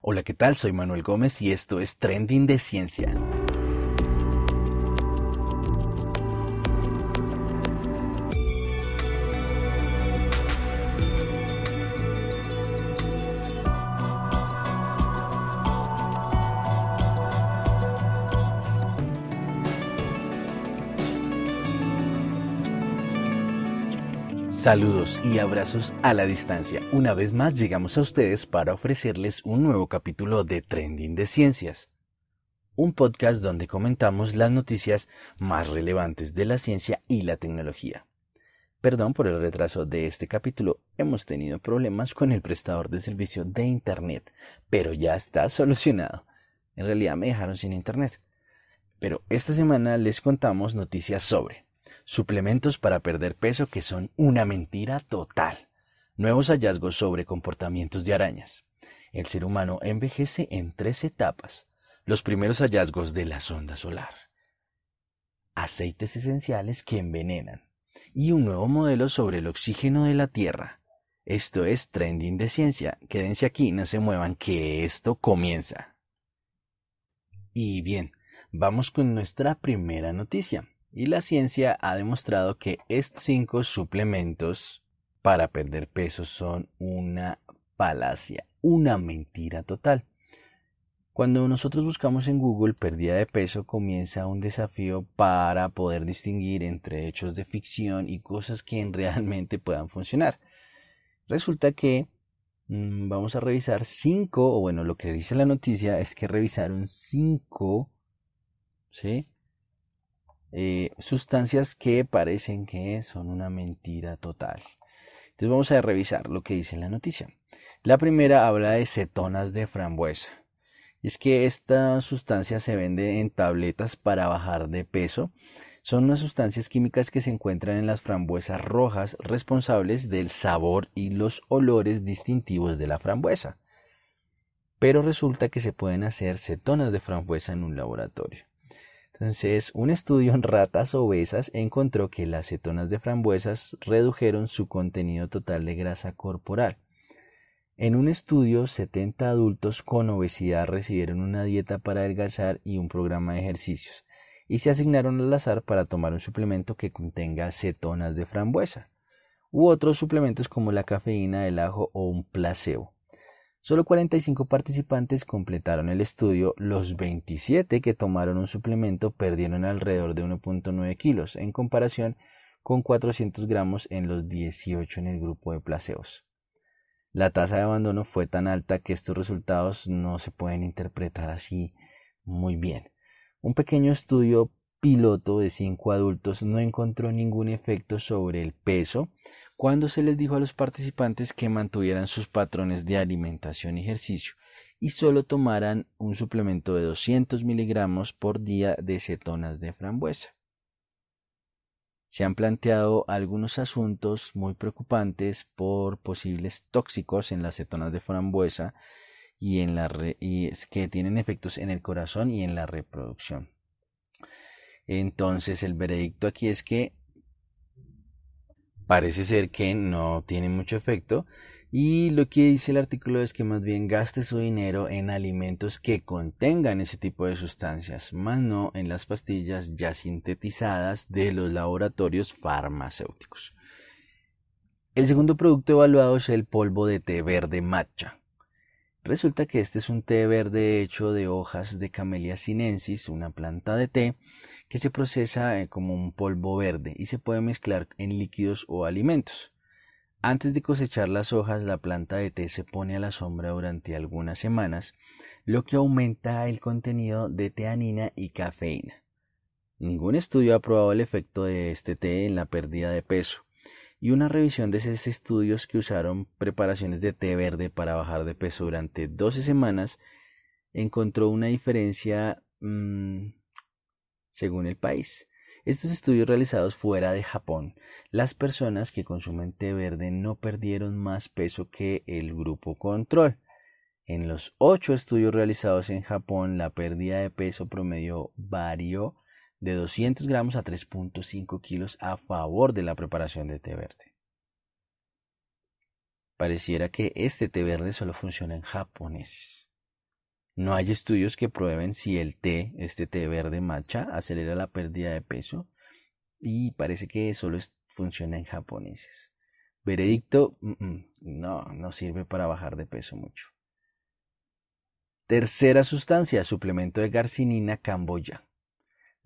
Hola, ¿qué tal? Soy Manuel Gómez y esto es Trending de Ciencia. Saludos y abrazos a la distancia. Una vez más llegamos a ustedes para ofrecerles un nuevo capítulo de Trending de Ciencias, un podcast donde comentamos las noticias más relevantes de la ciencia y la tecnología. Perdón por el retraso de este capítulo, hemos tenido problemas con el prestador de servicio de Internet, pero ya está solucionado. En realidad me dejaron sin Internet. Pero esta semana les contamos noticias sobre suplementos para perder peso que son una mentira total, nuevos hallazgos sobre comportamientos de arañas. El ser humano envejece en tres etapas. Los primeros hallazgos de la sonda solar. Aceites esenciales que envenenan. Y un nuevo modelo sobre el oxígeno de la Tierra. Esto es Trending de Ciencia. Quédense aquí, no se muevan, que esto comienza. Y bien, vamos con nuestra primera noticia. Y la ciencia ha demostrado que estos cinco suplementos para perder peso son una falacia, una mentira total. Cuando nosotros buscamos en Google pérdida de peso comienza un desafío para poder distinguir entre hechos de ficción y cosas que realmente puedan funcionar. Resulta que mm, vamos a revisar cinco, o bueno, lo que dice la noticia es que revisaron cinco, ¿sí? Eh, sustancias que parecen que son una mentira total. Entonces vamos a revisar lo que dice la noticia. La primera habla de cetonas de frambuesa. Es que esta sustancia se vende en tabletas para bajar de peso. Son unas sustancias químicas que se encuentran en las frambuesas rojas responsables del sabor y los olores distintivos de la frambuesa. Pero resulta que se pueden hacer cetonas de frambuesa en un laboratorio. Entonces, un estudio en ratas obesas encontró que las cetonas de frambuesas redujeron su contenido total de grasa corporal. En un estudio, 70 adultos con obesidad recibieron una dieta para adelgazar y un programa de ejercicios, y se asignaron al azar para tomar un suplemento que contenga cetonas de frambuesa, u otros suplementos como la cafeína, el ajo o un placebo. Solo 45 participantes completaron el estudio, los 27 que tomaron un suplemento perdieron alrededor de 1.9 kilos en comparación con 400 gramos en los 18 en el grupo de placebos. La tasa de abandono fue tan alta que estos resultados no se pueden interpretar así muy bien. Un pequeño estudio piloto de 5 adultos no encontró ningún efecto sobre el peso cuando se les dijo a los participantes que mantuvieran sus patrones de alimentación y ejercicio y solo tomaran un suplemento de 200 miligramos por día de cetonas de frambuesa. Se han planteado algunos asuntos muy preocupantes por posibles tóxicos en las cetonas de frambuesa y, en la y que tienen efectos en el corazón y en la reproducción. Entonces el veredicto aquí es que parece ser que no tiene mucho efecto y lo que dice el artículo es que más bien gaste su dinero en alimentos que contengan ese tipo de sustancias, más no en las pastillas ya sintetizadas de los laboratorios farmacéuticos. El segundo producto evaluado es el polvo de té verde matcha. Resulta que este es un té verde hecho de hojas de Camellia sinensis, una planta de té que se procesa eh, como un polvo verde y se puede mezclar en líquidos o alimentos. Antes de cosechar las hojas, la planta de té se pone a la sombra durante algunas semanas, lo que aumenta el contenido de teanina y cafeína. Ningún estudio ha probado el efecto de este té en la pérdida de peso, y una revisión de esos estudios que usaron preparaciones de té verde para bajar de peso durante 12 semanas encontró una diferencia mm, según el país. Estos estudios realizados fuera de Japón, las personas que consumen té verde no perdieron más peso que el grupo control. En los ocho estudios realizados en Japón, la pérdida de peso promedio varió de 200 gramos a 3.5 kilos a favor de la preparación de té verde. Pareciera que este té verde solo funciona en japoneses. No hay estudios que prueben si el té, este té verde matcha, acelera la pérdida de peso y parece que solo funciona en japoneses. Veredicto, no, no sirve para bajar de peso mucho. Tercera sustancia, suplemento de garcinina camboya.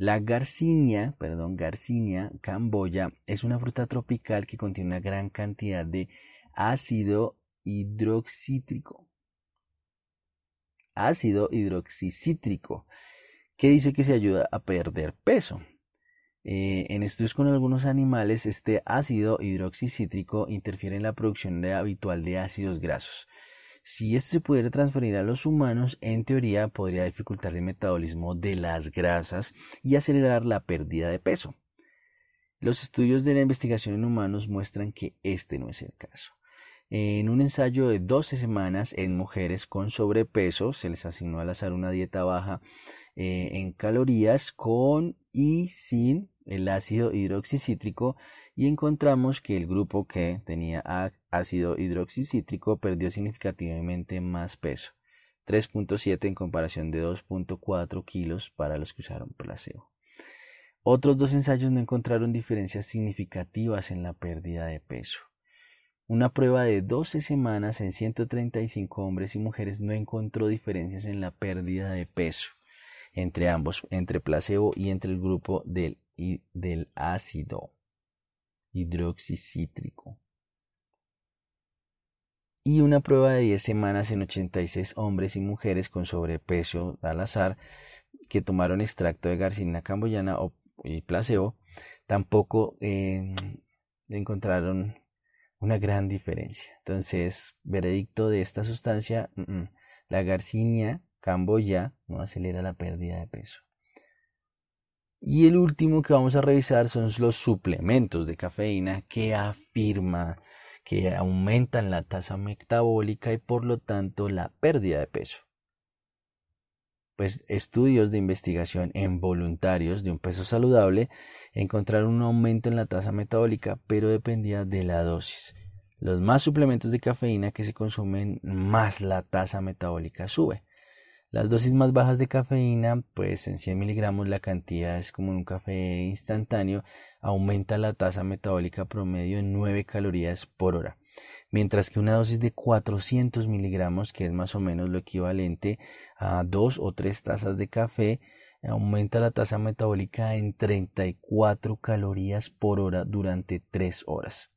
La garcinia, perdón, garcinia camboya es una fruta tropical que contiene una gran cantidad de ácido hidroxítrico ácido hidroxicítrico, que dice que se ayuda a perder peso. Eh, en estudios con algunos animales, este ácido hidroxicítrico interfiere en la producción habitual de ácidos grasos. Si esto se pudiera transferir a los humanos, en teoría podría dificultar el metabolismo de las grasas y acelerar la pérdida de peso. Los estudios de la investigación en humanos muestran que este no es el caso. En un ensayo de 12 semanas en mujeres con sobrepeso se les asignó al azar una dieta baja eh, en calorías con y sin el ácido hidroxicítrico y encontramos que el grupo que tenía ácido hidroxicítrico perdió significativamente más peso, 3.7 en comparación de 2.4 kilos para los que usaron placebo. Otros dos ensayos no encontraron diferencias significativas en la pérdida de peso. Una prueba de 12 semanas en 135 hombres y mujeres no encontró diferencias en la pérdida de peso entre ambos, entre placebo y entre el grupo del, del ácido hidroxicítrico. Y una prueba de 10 semanas en 86 hombres y mujeres con sobrepeso al azar que tomaron extracto de garcina camboyana y placebo, tampoco eh, encontraron una gran diferencia. Entonces, veredicto de esta sustancia, la garcinia camboya no acelera la pérdida de peso. Y el último que vamos a revisar son los suplementos de cafeína que afirma que aumentan la tasa metabólica y por lo tanto la pérdida de peso. Pues estudios de investigación en voluntarios de un peso saludable encontraron un aumento en la tasa metabólica, pero dependía de la dosis. Los más suplementos de cafeína que se consumen, más la tasa metabólica sube. Las dosis más bajas de cafeína, pues en 100 miligramos la cantidad es como un café instantáneo, aumenta la tasa metabólica promedio en 9 calorías por hora. Mientras que una dosis de 400 miligramos, que es más o menos lo equivalente a 2 o 3 tazas de café, aumenta la tasa metabólica en 34 calorías por hora durante 3 horas.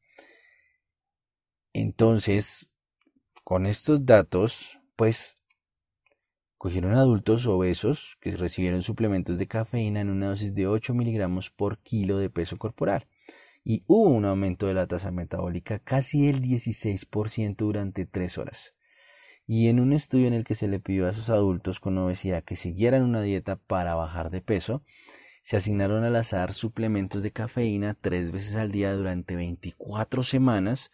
Entonces, con estos datos, pues cogieron adultos obesos que recibieron suplementos de cafeína en una dosis de 8 miligramos por kilo de peso corporal y hubo un aumento de la tasa metabólica casi el 16% durante 3 horas. Y en un estudio en el que se le pidió a esos adultos con obesidad que siguieran una dieta para bajar de peso, se asignaron al azar suplementos de cafeína tres veces al día durante 24 semanas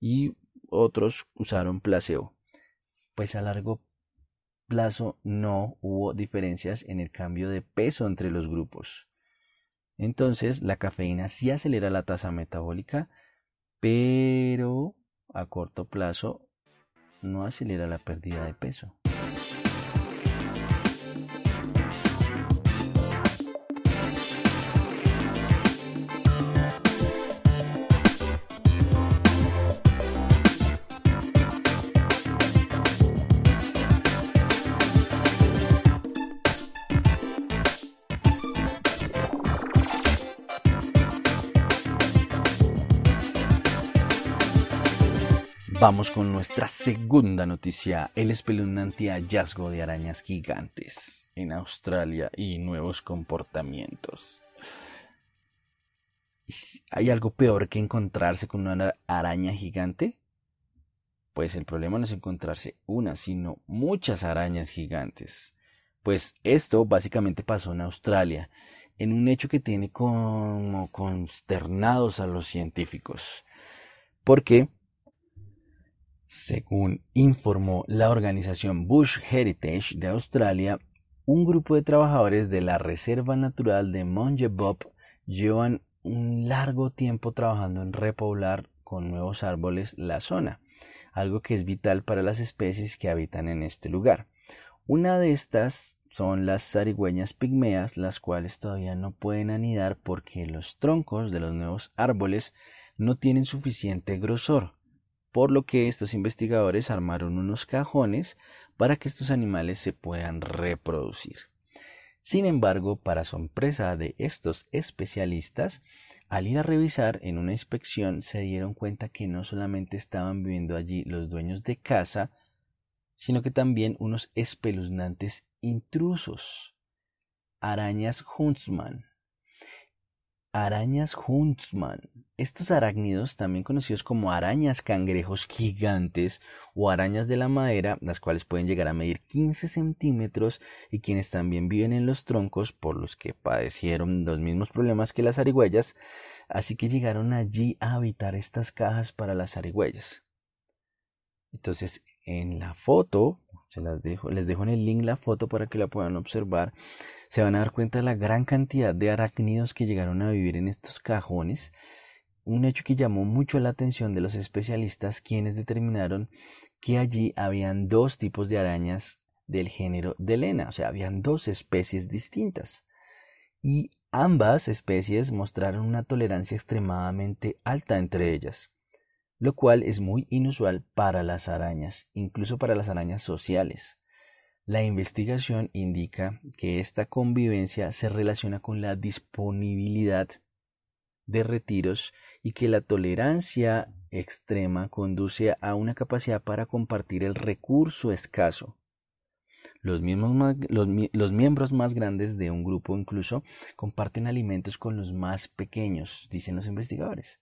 y otros usaron placebo. Pues a largo plazo no hubo diferencias en el cambio de peso entre los grupos. Entonces la cafeína sí acelera la tasa metabólica, pero a corto plazo no acelera la pérdida de peso. Vamos con nuestra segunda noticia, el espeluznante hallazgo de arañas gigantes en Australia y nuevos comportamientos. ¿Hay algo peor que encontrarse con una araña gigante? Pues el problema no es encontrarse una, sino muchas arañas gigantes. Pues esto básicamente pasó en Australia, en un hecho que tiene como consternados a los científicos. Porque según informó la organización Bush Heritage de Australia, un grupo de trabajadores de la Reserva Natural de Monje Bob llevan un largo tiempo trabajando en repoblar con nuevos árboles la zona, algo que es vital para las especies que habitan en este lugar. Una de estas son las zarigüeñas pigmeas, las cuales todavía no pueden anidar porque los troncos de los nuevos árboles no tienen suficiente grosor, por lo que estos investigadores armaron unos cajones para que estos animales se puedan reproducir. Sin embargo, para sorpresa de estos especialistas, al ir a revisar en una inspección se dieron cuenta que no solamente estaban viviendo allí los dueños de casa, sino que también unos espeluznantes intrusos, arañas Huntsman, Arañas Huntsman. Estos arácnidos, también conocidos como arañas cangrejos gigantes o arañas de la madera, las cuales pueden llegar a medir 15 centímetros y quienes también viven en los troncos por los que padecieron los mismos problemas que las arigüeyas, así que llegaron allí a habitar estas cajas para las arigüeyas. Entonces, en la foto, se las dejo, les dejo en el link la foto para que la puedan observar. Se van a dar cuenta de la gran cantidad de arácnidos que llegaron a vivir en estos cajones, un hecho que llamó mucho la atención de los especialistas quienes determinaron que allí habían dos tipos de arañas del género de Lena, o sea, habían dos especies distintas. Y ambas especies mostraron una tolerancia extremadamente alta entre ellas, lo cual es muy inusual para las arañas, incluso para las arañas sociales. La investigación indica que esta convivencia se relaciona con la disponibilidad de retiros y que la tolerancia extrema conduce a una capacidad para compartir el recurso escaso. Los, mismos los, miembros más grandes de un grupo incluso comparten alimentos con los más pequeños, dicen los investigadores.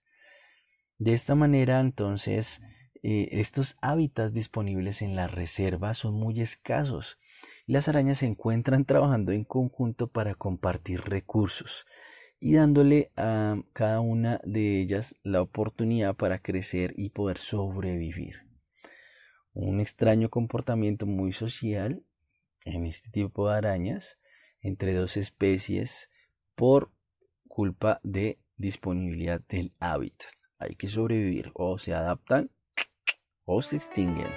De esta manera, entonces, eh, estos hábitats disponibles en la reserva son muy escasos las arañas se encuentran trabajando en conjunto para compartir recursos y dándole a cada una de ellas la oportunidad para crecer y poder sobrevivir. Un extraño comportamiento muy social en este tipo de arañas entre dos especies por culpa de disponibilidad del hábitat. Hay que sobrevivir o se adaptan o se extinguen.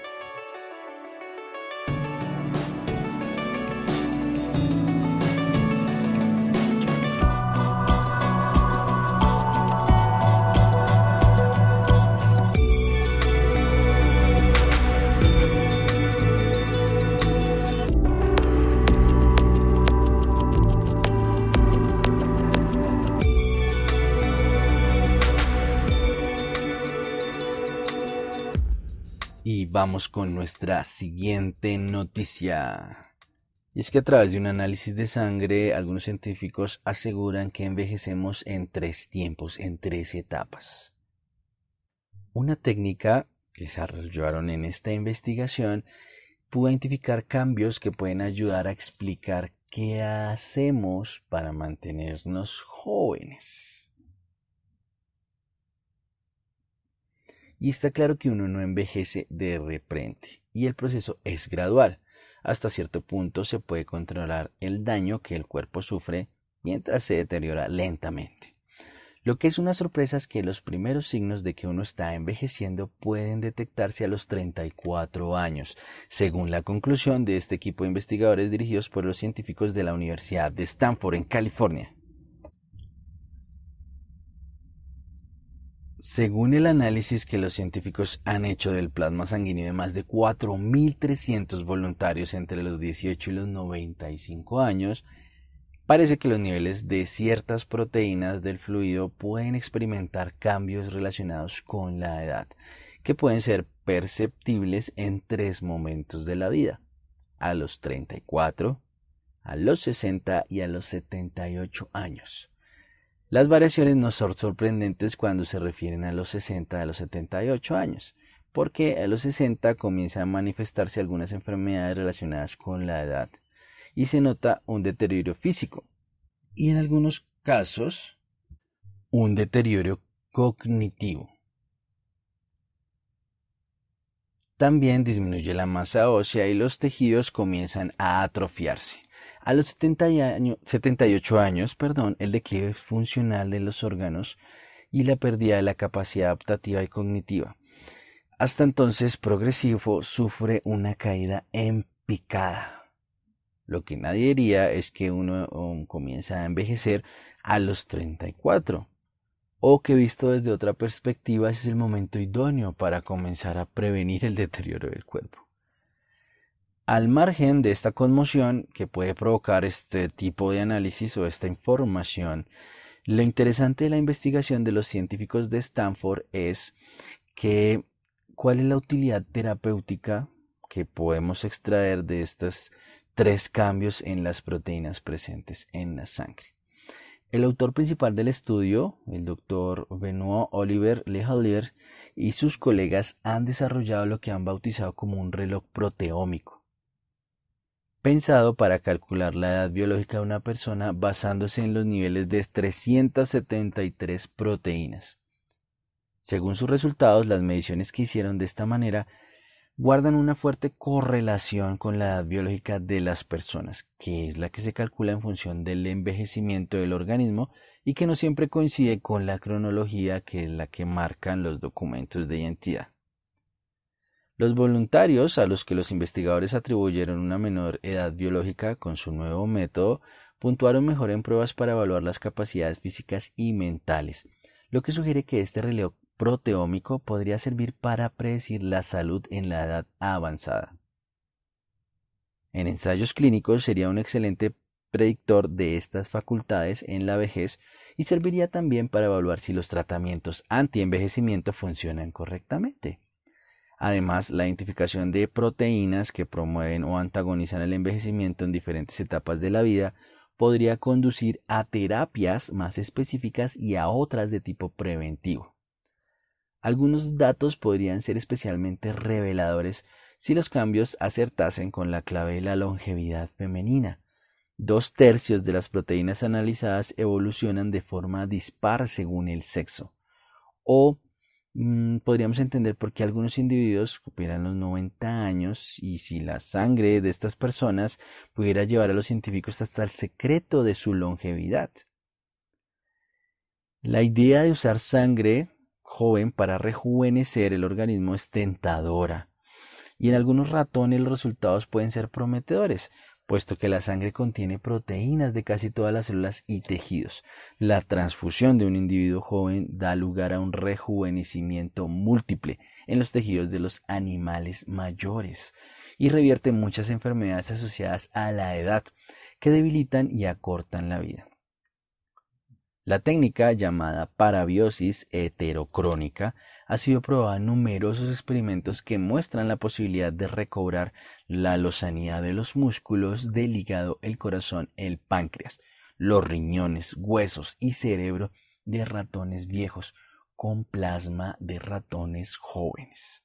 Vamos con nuestra siguiente noticia. Y es que a través de un análisis de sangre, algunos científicos aseguran que envejecemos en tres tiempos, en tres etapas. Una técnica que desarrollaron en esta investigación pudo identificar cambios que pueden ayudar a explicar qué hacemos para mantenernos jóvenes. Y está claro que uno no envejece de repente y el proceso es gradual. Hasta cierto punto se puede controlar el daño que el cuerpo sufre mientras se deteriora lentamente. Lo que es una sorpresa es que los primeros signos de que uno está envejeciendo pueden detectarse a los 34 años, según la conclusión de este equipo de investigadores dirigidos por los científicos de la Universidad de Stanford en California. Según el análisis que los científicos han hecho del plasma sanguíneo de más de 4.300 voluntarios entre los 18 y los 95 años, parece que los niveles de ciertas proteínas del fluido pueden experimentar cambios relacionados con la edad, que pueden ser perceptibles en tres momentos de la vida, a los 34, a los 60 y a los 78 años. Las variaciones no son sorprendentes cuando se refieren a los 60 a los 78 años, porque a los 60 comienzan a manifestarse algunas enfermedades relacionadas con la edad y se nota un deterioro físico y en algunos casos un deterioro cognitivo. También disminuye la masa ósea y los tejidos comienzan a atrofiarse. A los 78 años, perdón, el declive funcional de los órganos y la pérdida de la capacidad adaptativa y cognitiva. Hasta entonces progresivo sufre una caída en picada. Lo que nadie diría es que uno comienza a envejecer a los 34 o que visto desde otra perspectiva es el momento idóneo para comenzar a prevenir el deterioro del cuerpo. Al margen de esta conmoción que puede provocar este tipo de análisis o esta información, lo interesante de la investigación de los científicos de Stanford es que cuál es la utilidad terapéutica que podemos extraer de estos tres cambios en las proteínas presentes en la sangre. El autor principal del estudio, el doctor Benoit Oliver Lehalier, y sus colegas han desarrollado lo que han bautizado como un reloj proteómico pensado para calcular la edad biológica de una persona basándose en los niveles de 373 proteínas. Según sus resultados, las mediciones que hicieron de esta manera guardan una fuerte correlación con la edad biológica de las personas, que es la que se calcula en función del envejecimiento del organismo y que no siempre coincide con la cronología que es la que marcan los documentos de identidad. Los voluntarios, a los que los investigadores atribuyeron una menor edad biológica con su nuevo método, puntuaron mejor en pruebas para evaluar las capacidades físicas y mentales, lo que sugiere que este reloj proteómico podría servir para predecir la salud en la edad avanzada. En ensayos clínicos sería un excelente predictor de estas facultades en la vejez y serviría también para evaluar si los tratamientos anti-envejecimiento funcionan correctamente. Además, la identificación de proteínas que promueven o antagonizan el envejecimiento en diferentes etapas de la vida podría conducir a terapias más específicas y a otras de tipo preventivo. Algunos datos podrían ser especialmente reveladores si los cambios acertasen con la clave de la longevidad femenina. Dos tercios de las proteínas analizadas evolucionan de forma dispar según el sexo, o podríamos entender por qué algunos individuos superan los 90 años y si la sangre de estas personas pudiera llevar a los científicos hasta el secreto de su longevidad. La idea de usar sangre joven para rejuvenecer el organismo es tentadora y en algunos ratones los resultados pueden ser prometedores, puesto que la sangre contiene proteínas de casi todas las células y tejidos. La transfusión de un individuo joven da lugar a un rejuvenecimiento múltiple en los tejidos de los animales mayores y revierte muchas enfermedades asociadas a la edad que debilitan y acortan la vida. La técnica llamada parabiosis heterocrónica ha sido probada en numerosos experimentos que muestran la posibilidad de recobrar la lozanía de los músculos del hígado, el corazón, el páncreas, los riñones, huesos y cerebro de ratones viejos con plasma de ratones jóvenes.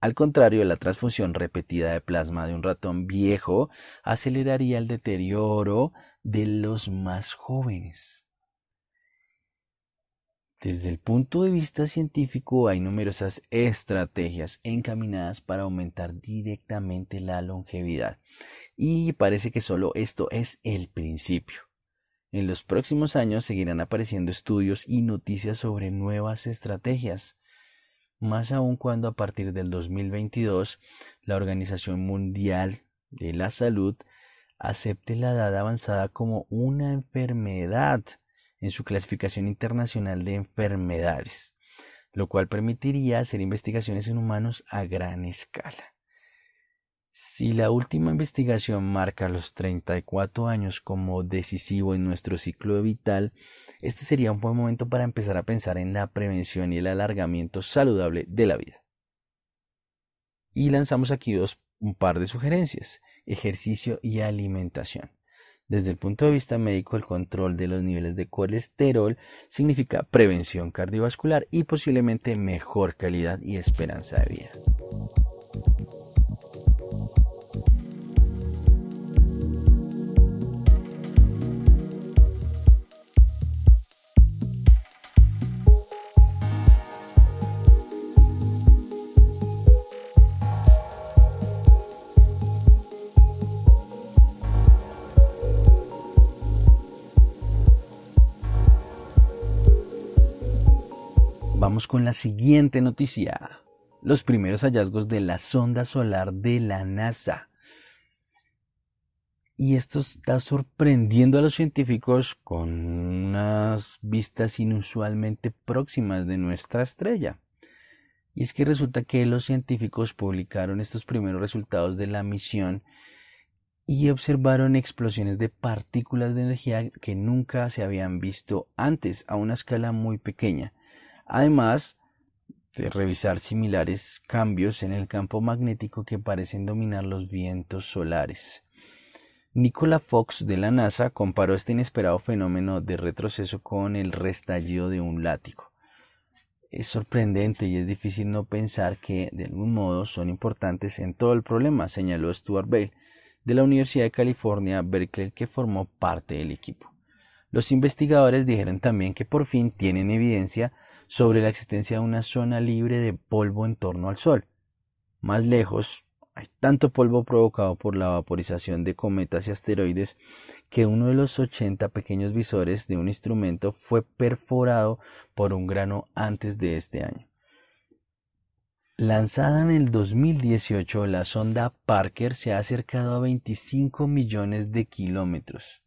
Al contrario, la transfusión repetida de plasma de un ratón viejo aceleraría el deterioro de los más jóvenes. Desde el punto de vista científico hay numerosas estrategias encaminadas para aumentar directamente la longevidad. Y parece que solo esto es el principio. En los próximos años seguirán apareciendo estudios y noticias sobre nuevas estrategias, más aún cuando a partir del 2022 la Organización Mundial de la Salud acepte la edad avanzada como una enfermedad en su clasificación internacional de enfermedades, lo cual permitiría hacer investigaciones en humanos a gran escala. Si la última investigación marca los 34 años como decisivo en nuestro ciclo vital, este sería un buen momento para empezar a pensar en la prevención y el alargamiento saludable de la vida. Y lanzamos aquí dos, un par de sugerencias, ejercicio y alimentación. Desde el punto de vista médico, el control de los niveles de colesterol significa prevención cardiovascular y posiblemente mejor calidad y esperanza de vida. Vamos con la siguiente noticia. Los primeros hallazgos de la sonda solar de la NASA. y esto está sorprendiendo a los científicos con unas vistas inusualmente próximas de nuestra estrella. Y es que resulta que los científicos publicaron estos primeros resultados de la misión y observaron explosiones de partículas de energía que nunca se habían visto antes a una escala muy pequeña. Además de revisar similares cambios en el campo magnético que parecen dominar los vientos solares. Nicola Fox de la NASA comparó este inesperado fenómeno de retroceso con el restallido de un látigo. Es sorprendente y es difícil no pensar que, de algún modo, son importantes en todo el problema, señaló Stuart Bale, de la Universidad de California, Berkeley, que formó parte del equipo. Los investigadores dijeron también que por fin tienen evidencia sobre la existencia de una zona libre de polvo en torno al Sol. Más lejos, hay tanto polvo provocado por la vaporización de cometas y asteroides que uno de los 80 pequeños visores de un instrumento fue perforado por un grano antes de este año. Lanzada en el 2018, la sonda Parker se ha acercado a 25 millones de kilómetros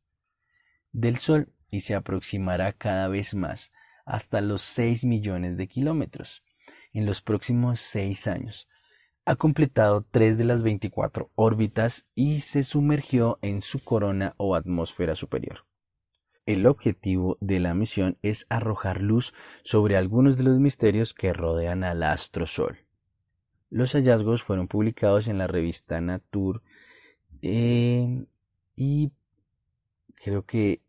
del Sol y se aproximará cada vez más hasta los 6 millones de kilómetros en los próximos 6 años ha completado tres de las 24 órbitas y se sumergió en su corona o atmósfera superior. El objetivo de la misión es arrojar luz sobre algunos de los misterios que rodean al astro Sol. Los hallazgos fueron publicados en la revista Nature eh, y creo que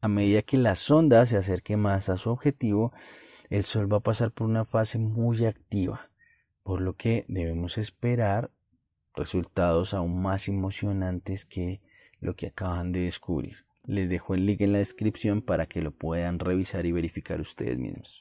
a medida que la sonda se acerque más a su objetivo, el Sol va a pasar por una fase muy activa por lo que debemos esperar resultados aún más emocionantes que lo que acaban de descubrir. Les dejo el link en la descripción para que lo puedan revisar y verificar ustedes mismos.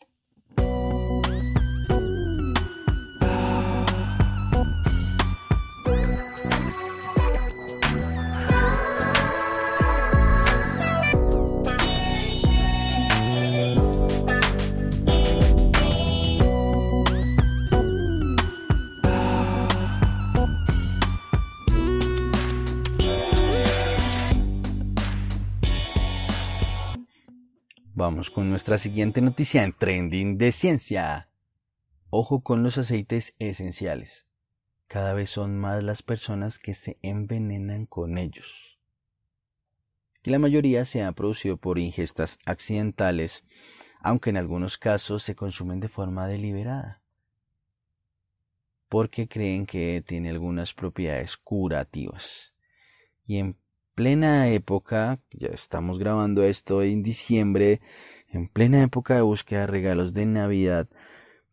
Con nuestra siguiente noticia en Trending de Ciencia. Ojo con los aceites esenciales. Cada vez son más las personas que se envenenan con ellos. Y la mayoría se ha producido por ingestas accidentales, aunque en algunos casos se consumen de forma deliberada, porque creen que tiene algunas propiedades curativas. Y en plena época, ya estamos grabando esto en diciembre, en plena época de búsqueda de regalos de Navidad,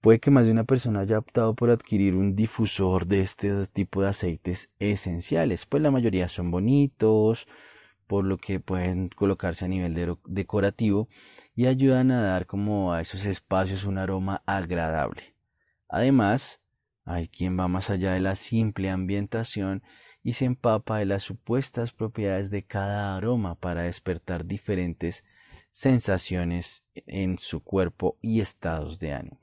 puede que más de una persona haya optado por adquirir un difusor de este tipo de aceites esenciales, pues la mayoría son bonitos, por lo que pueden colocarse a nivel decorativo y ayudan a dar como a esos espacios un aroma agradable. Además, hay quien va más allá de la simple ambientación y se empapa de las supuestas propiedades de cada aroma para despertar diferentes sensaciones en su cuerpo y estados de ánimo.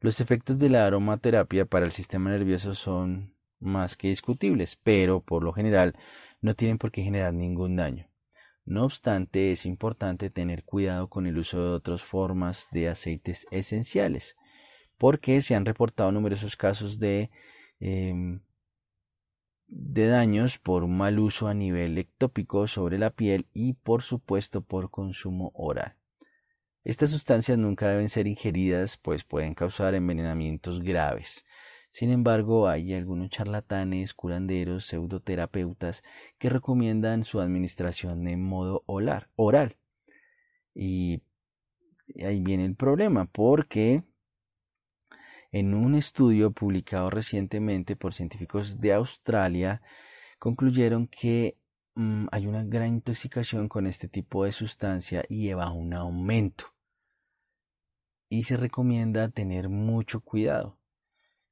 Los efectos de la aromaterapia para el sistema nervioso son más que discutibles, pero por lo general no tienen por qué generar ningún daño. No obstante, es importante tener cuidado con el uso de otras formas de aceites esenciales, porque se han reportado numerosos casos de em, de daños por mal uso a nivel ectópico sobre la piel y por supuesto por consumo oral. Estas sustancias nunca deben ser ingeridas pues pueden causar envenenamientos graves. Sin embargo, hay algunos charlatanes, curanderos, pseudoterapeutas que recomiendan su administración en modo oral. Y ahí viene el problema, porque en un estudio publicado recientemente por científicos de Australia, concluyeron que mm, hay una gran intoxicación con este tipo de sustancia y lleva un aumento. Y se recomienda tener mucho cuidado.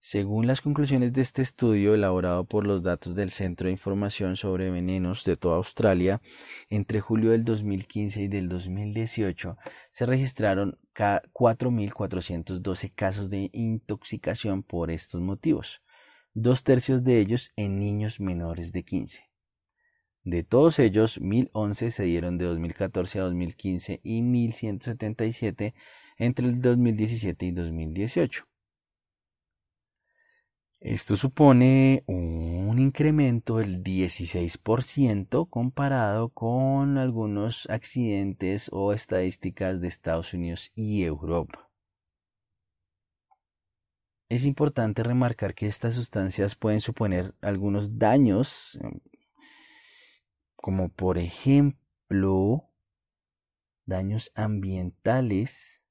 Según las conclusiones de este estudio elaborado por los datos del Centro de Información sobre Venenos de toda Australia, entre julio del 2015 y del 2018 se registraron 4.412 casos de intoxicación por estos motivos, dos tercios de ellos en niños menores de 15. De todos ellos, 1011 se dieron de 2014 a 2015 y 1177 entre el 2017 y 2018. Esto supone un incremento del 16% comparado con algunos accidentes o estadísticas de Estados Unidos y Europa. Es importante remarcar que estas sustancias pueden suponer algunos daños como por ejemplo daños ambientales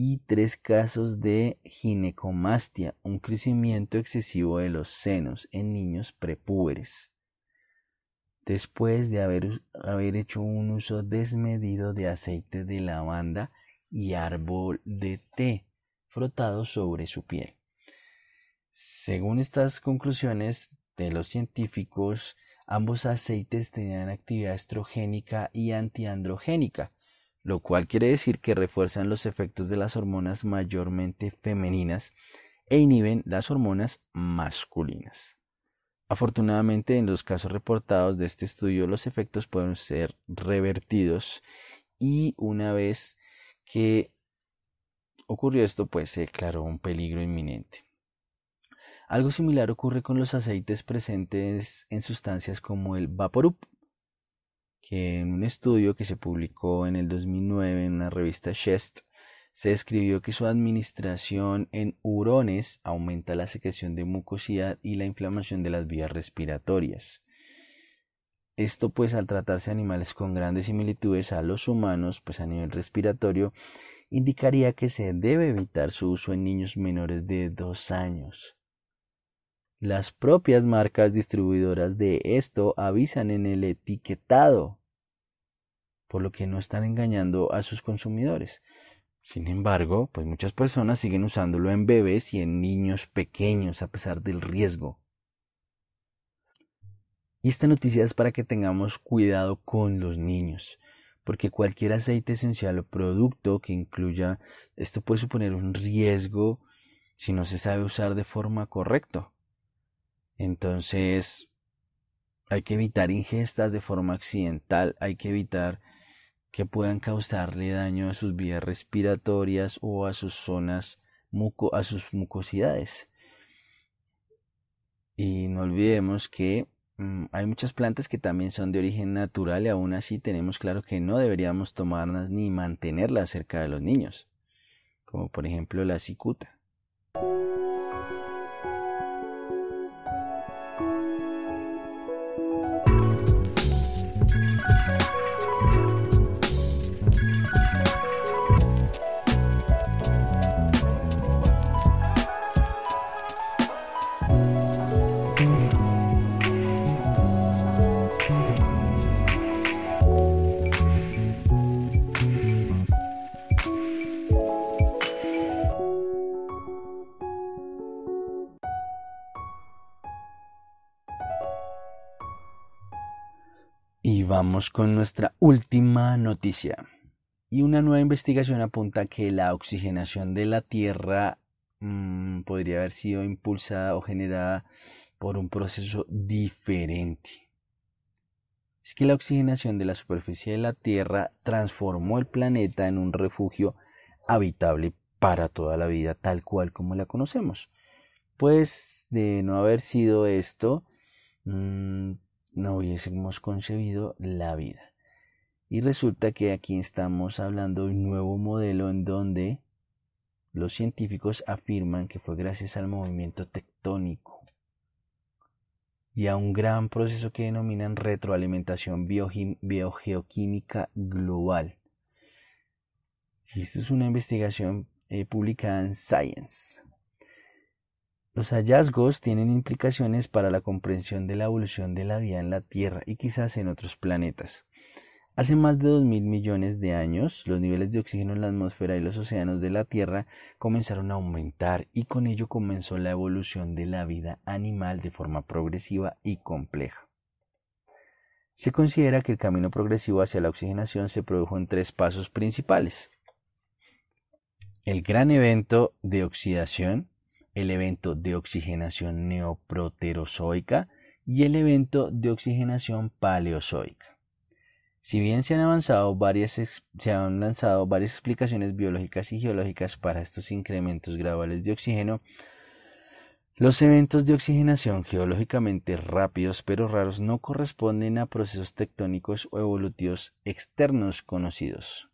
y tres casos de ginecomastia, un crecimiento excesivo de los senos en niños prepúberes, después de haber, haber hecho un uso desmedido de aceite de lavanda y árbol de té frotado sobre su piel. Según estas conclusiones de los científicos, Ambos aceites tenían actividad estrogénica y antiandrogénica, lo cual quiere decir que refuerzan los efectos de las hormonas mayormente femeninas e inhiben las hormonas masculinas. Afortunadamente, en los casos reportados de este estudio, los efectos pueden ser revertidos y una vez que ocurrió esto, pues se declaró un peligro inminente. Algo similar ocurre con los aceites presentes en sustancias como el Vaporup, que en un estudio que se publicó en el 2009 en la revista Chest se describió que su administración en hurones aumenta la secreción de mucosidad y la inflamación de las vías respiratorias. Esto pues al tratarse de animales con grandes similitudes a los humanos, pues a nivel respiratorio, indicaría que se debe evitar su uso en niños menores de 2 años. Las propias marcas distribuidoras de esto avisan en el etiquetado, por lo que no están engañando a sus consumidores. Sin embargo, pues muchas personas siguen usándolo en bebés y en niños pequeños a pesar del riesgo. Y esta noticia es para que tengamos cuidado con los niños, porque cualquier aceite esencial o producto que incluya esto puede suponer un riesgo si no se sabe usar de forma correcta. Entonces, hay que evitar ingestas de forma accidental, hay que evitar que puedan causarle daño a sus vías respiratorias o a sus zonas muco, a sus mucosidades. Y no olvidemos que mm, hay muchas plantas que también son de origen natural y aún así tenemos claro que no deberíamos tomarlas ni mantenerlas cerca de los niños, como por ejemplo la cicuta. Con nuestra última noticia. Y una nueva investigación apunta que la oxigenación de la Tierra mm, podría haber sido impulsada o generada por un proceso diferente. Es que la oxigenación de la superficie de la Tierra transformó el planeta en un refugio habitable para toda la vida tal cual como la conocemos. Pues de no haber sido esto, mm, no hubiésemos concebido la vida. Y resulta que aquí estamos hablando de un nuevo modelo en donde los científicos afirman que fue gracias al movimiento tectónico y a un gran proceso que denominan retroalimentación biogeoquímica global. Esto es una investigación eh, publicada en Science. Los hallazgos tienen implicaciones para la comprensión de la evolución de la vida en la Tierra y quizás en otros planetas. Hace más de 2.000 millones de años, los niveles de oxígeno en la atmósfera y los océanos de la Tierra comenzaron a aumentar y con ello comenzó la evolución de la vida animal de forma progresiva y compleja. Se considera que el camino progresivo hacia la oxigenación se produjo en tres pasos principales. El gran evento de oxidación, el evento de oxigenación neoproterozoica y el evento de oxigenación paleozoica. Si bien se han, avanzado varias, se han lanzado varias explicaciones biológicas y geológicas para estos incrementos graduales de oxígeno, los eventos de oxigenación geológicamente rápidos pero raros no corresponden a procesos tectónicos o evolutivos externos conocidos.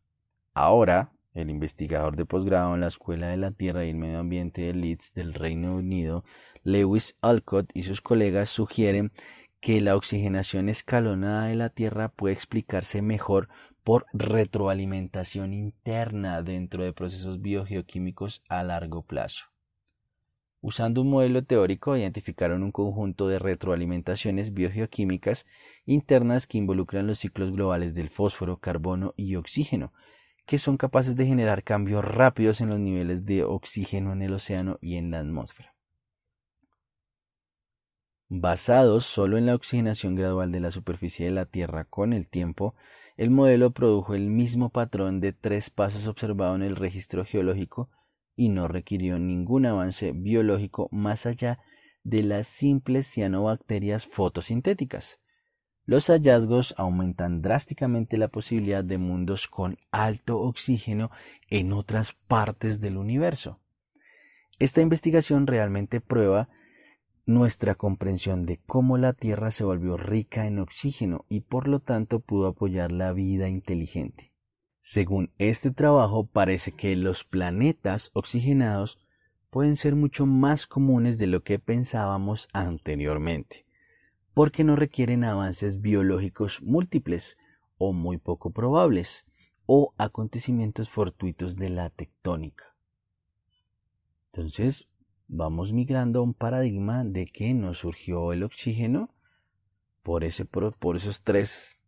Ahora, el investigador de posgrado en la Escuela de la Tierra y el Medio Ambiente de Leeds del Reino Unido, Lewis Alcott y sus colegas sugieren que la oxigenación escalonada de la Tierra puede explicarse mejor por retroalimentación interna dentro de procesos biogeoquímicos a largo plazo. Usando un modelo teórico, identificaron un conjunto de retroalimentaciones biogeoquímicas internas que involucran los ciclos globales del fósforo, carbono y oxígeno, que son capaces de generar cambios rápidos en los niveles de oxígeno en el océano y en la atmósfera. Basados solo en la oxigenación gradual de la superficie de la Tierra con el tiempo, el modelo produjo el mismo patrón de tres pasos observado en el registro geológico y no requirió ningún avance biológico más allá de las simples cianobacterias fotosintéticas. Los hallazgos aumentan drásticamente la posibilidad de mundos con alto oxígeno en otras partes del universo. Esta investigación realmente prueba nuestra comprensión de cómo la Tierra se volvió rica en oxígeno y por lo tanto pudo apoyar la vida inteligente. Según este trabajo, parece que los planetas oxigenados pueden ser mucho más comunes de lo que pensábamos anteriormente, porque no requieren avances biológicos múltiples o muy poco probables, o acontecimientos fortuitos de la tectónica. Entonces, vamos migrando a un paradigma de que nos surgió el oxígeno por, ese, por, esos tres,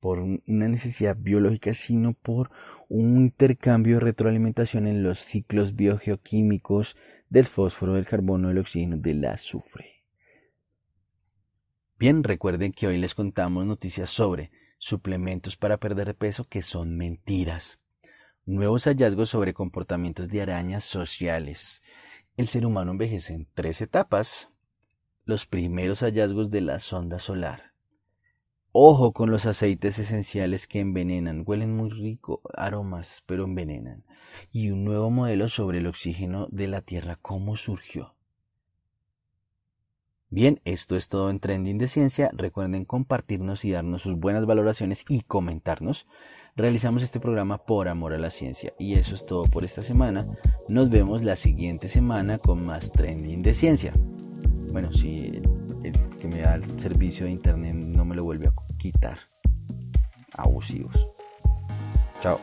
por una necesidad biológica, sino por un intercambio de retroalimentación en los ciclos biogeoquímicos del fósforo, del carbono, del oxígeno, del azufre. Bien, recuerden que hoy les contamos noticias sobre suplementos para perder peso que son mentiras, nuevos hallazgos sobre comportamientos de arañas sociales, el ser humano envejece en tres etapas. Los primeros hallazgos de la sonda solar. Ojo con los aceites esenciales que envenenan, huelen muy rico, aromas, pero envenenan. Y un nuevo modelo sobre el oxígeno de la Tierra, cómo surgió. Bien, esto es todo en Trending de Ciencia. Recuerden compartirnos y darnos sus buenas valoraciones y comentarnos. Realizamos este programa por amor a la ciencia. Y eso es todo por esta semana. Nos vemos la siguiente semana con más Trending de Ciencia. Bueno, si el que me da el servicio de internet no me lo vuelve a quitar. Abusivos. Chao.